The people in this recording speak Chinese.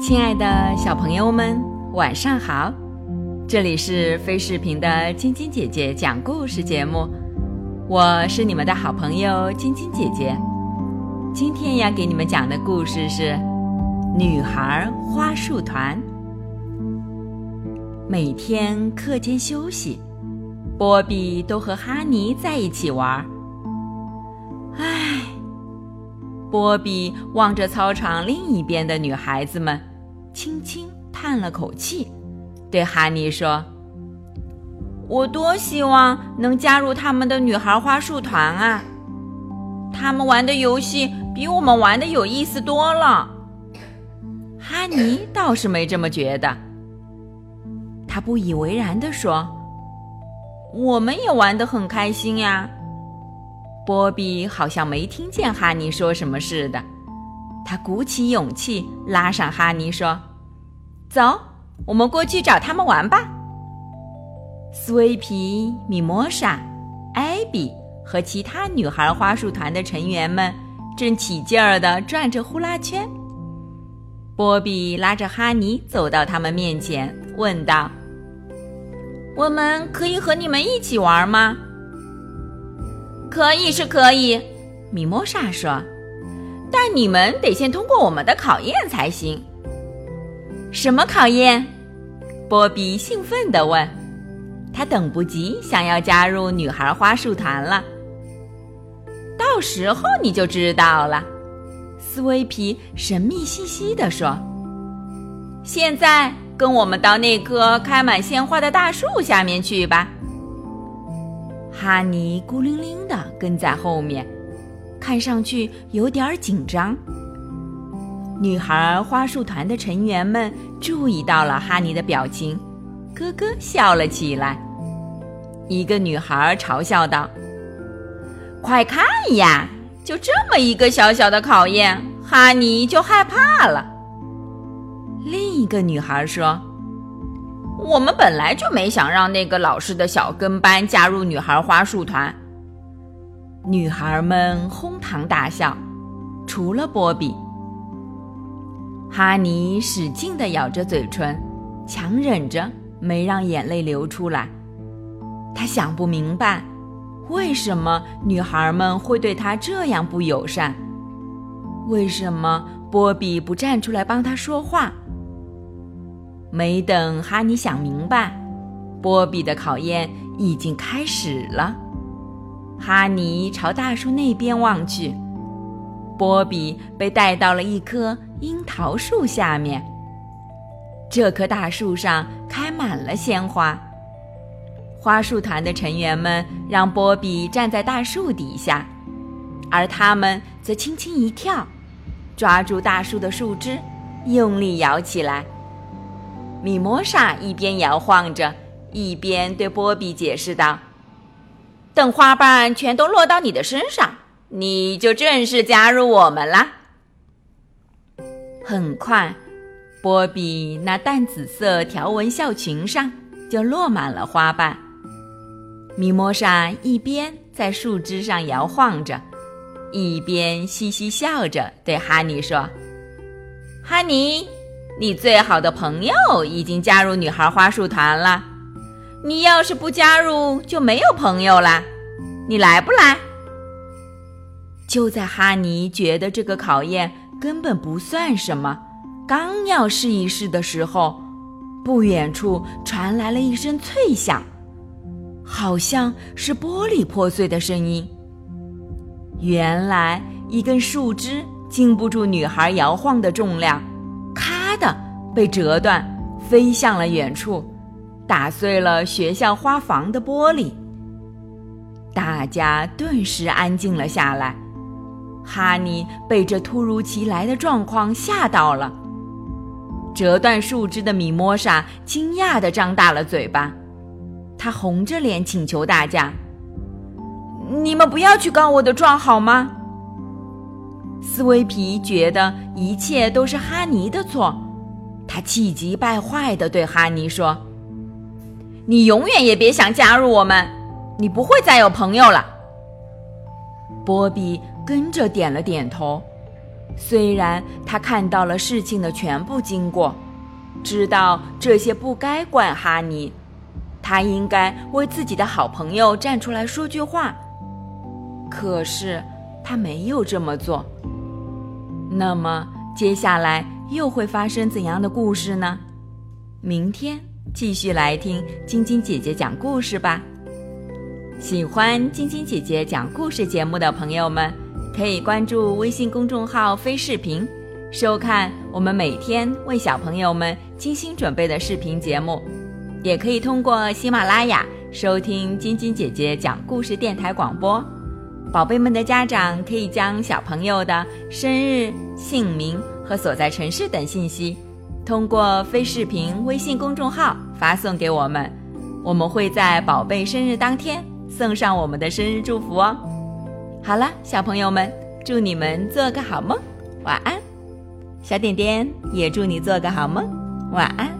亲爱的小朋友们，晚上好！这里是飞视频的晶晶姐姐讲故事节目，我是你们的好朋友晶晶姐姐。今天要给你们讲的故事是《女孩花束团》。每天课间休息，波比都和哈尼在一起玩。唉，波比望着操场另一边的女孩子们。轻轻叹了口气，对哈尼说：“我多希望能加入他们的女孩花束团啊！他们玩的游戏比我们玩的有意思多了。”哈尼倒是没这么觉得，他不以为然地说：“我们也玩得很开心呀。”波比好像没听见哈尼说什么似的，他鼓起勇气拉上哈尼说。走，我们过去找他们玩吧。斯威皮、米莫莎、艾比和其他女孩花束团的成员们正起劲儿地转着呼啦圈。波比拉着哈尼走到他们面前，问道：“我们可以和你们一起玩吗？”“可以是可以。”米莫莎说，“但你们得先通过我们的考验才行。”什么考验？波比兴奋地问。他等不及想要加入女孩花束团了。到时候你就知道了。斯威皮神秘兮兮地说：“现在跟我们到那棵开满鲜花的大树下面去吧。”哈尼孤零零地跟在后面，看上去有点紧张。女孩花束团的成员们注意到了哈尼的表情，咯咯笑了起来。一个女孩嘲笑道：“快看呀，就这么一个小小的考验，哈尼就害怕了。”另一个女孩说：“我们本来就没想让那个老师的小跟班加入女孩花束团。”女孩们哄堂大笑，除了波比。哈尼使劲地咬着嘴唇，强忍着没让眼泪流出来。他想不明白，为什么女孩们会对他这样不友善？为什么波比不站出来帮他说话？没等哈尼想明白，波比的考验已经开始了。哈尼朝大树那边望去，波比被带到了一棵。樱桃树下面，这棵大树上开满了鲜花。花束团的成员们让波比站在大树底下，而他们则轻轻一跳，抓住大树的树枝，用力摇起来。米莫莎一边摇晃着，一边对波比解释道：“等花瓣全都落到你的身上，你就正式加入我们啦。”很快，波比那淡紫色条纹校裙上就落满了花瓣。米莫莎一边在树枝上摇晃着，一边嘻嘻笑着对哈尼说：“哈尼，你最好的朋友已经加入女孩花束团了。你要是不加入，就没有朋友啦。你来不来？”就在哈尼觉得这个考验。根本不算什么。刚要试一试的时候，不远处传来了一声脆响，好像是玻璃破碎的声音。原来一根树枝经不住女孩摇晃的重量，咔的被折断，飞向了远处，打碎了学校花房的玻璃。大家顿时安静了下来。哈尼被这突如其来的状况吓到了。折断树枝的米莫莎惊讶地张大了嘴巴，他红着脸请求大家：“你们不要去告我的状好吗？”斯威皮觉得一切都是哈尼的错，他气急败坏地对哈尼说：“你永远也别想加入我们，你不会再有朋友了。”波比。跟着点了点头，虽然他看到了事情的全部经过，知道这些不该怪哈尼，他应该为自己的好朋友站出来说句话。可是他没有这么做。那么接下来又会发生怎样的故事呢？明天继续来听晶晶姐姐讲故事吧。喜欢晶晶姐姐讲故事节目的朋友们，可以关注微信公众号“飞视频”，收看我们每天为小朋友们精心准备的视频节目。也可以通过喜马拉雅收听晶晶姐姐讲故事电台广播。宝贝们的家长可以将小朋友的生日、姓名和所在城市等信息，通过飞视频微信公众号发送给我们，我们会在宝贝生日当天送上我们的生日祝福哦。好了，小朋友们，祝你们做个好梦，晚安。小点点也祝你做个好梦，晚安。